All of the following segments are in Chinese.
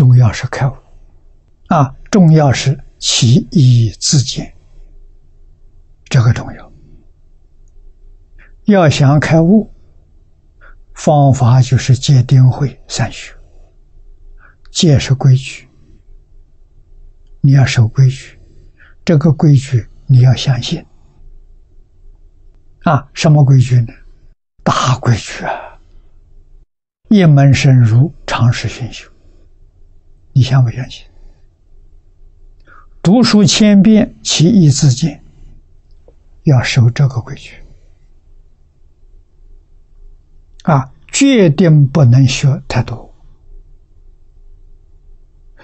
重要是开悟啊，重要是其意自见，这个重要。要想开悟，方法就是戒定慧三学。戒是规矩，你要守规矩，这个规矩你要相信。啊，什么规矩呢？大规矩啊！一门深入，长时熏修。你相不相信？读书千遍，其义自见。要守这个规矩啊，决定不能学太多。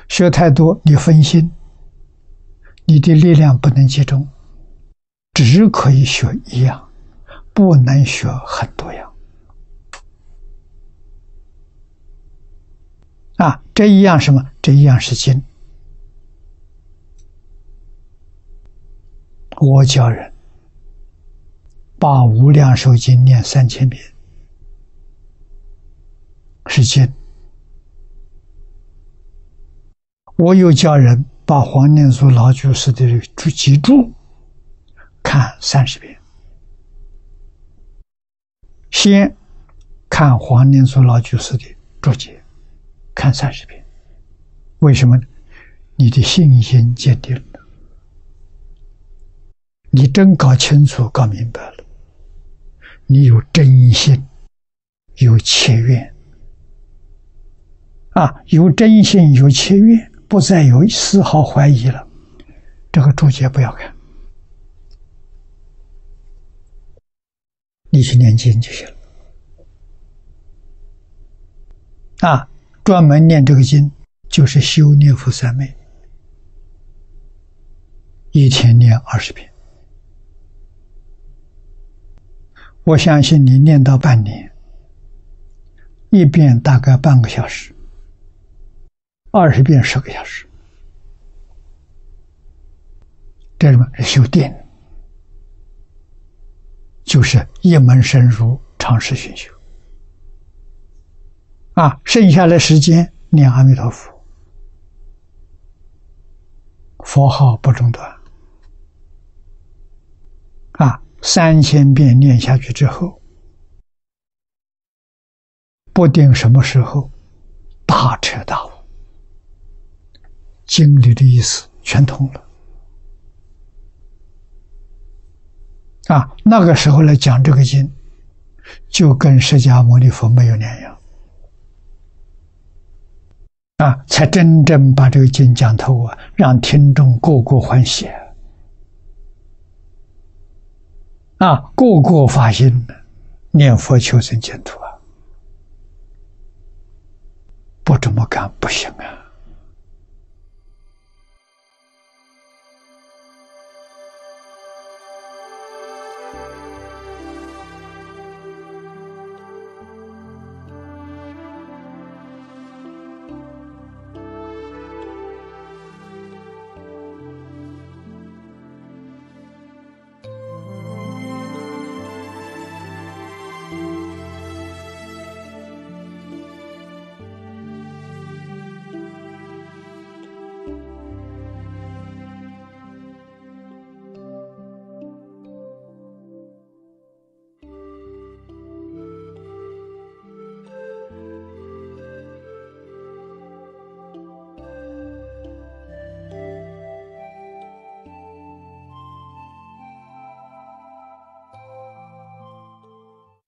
学太多，你分心，你的力量不能集中，只可以学一样，不能学很多样。啊，这一样什么？这一样是经。我教人把《无量寿经》念三千遍，是经。我又教人把黄念祖老居士的注集注看三十遍，先看黄念祖老居士的注解。看三十遍，为什么？你的信心坚定了，你真搞清楚、搞明白了，你有真心，有切愿，啊，有真心，有切愿，不再有丝毫怀疑了。这个注解不要看，你去念经就行了，啊。专门念这个经，就是修念佛三昧，一天念二十遍。我相信你念到半年，一遍大概半个小时，二十遍十个小时，这里面是修定，就是一门深入，长时熏修。啊，剩下的时间念阿弥陀佛，佛号不中断。啊，三千遍念下去之后，不定什么时候大彻大悟，经里的意思全通了。啊，那个时候来讲这个经，就跟释迦牟尼佛没有两样。啊，才真正把这个经讲透啊，让听众个个欢喜啊，个个发心念佛求生净土啊，不这么干不行啊。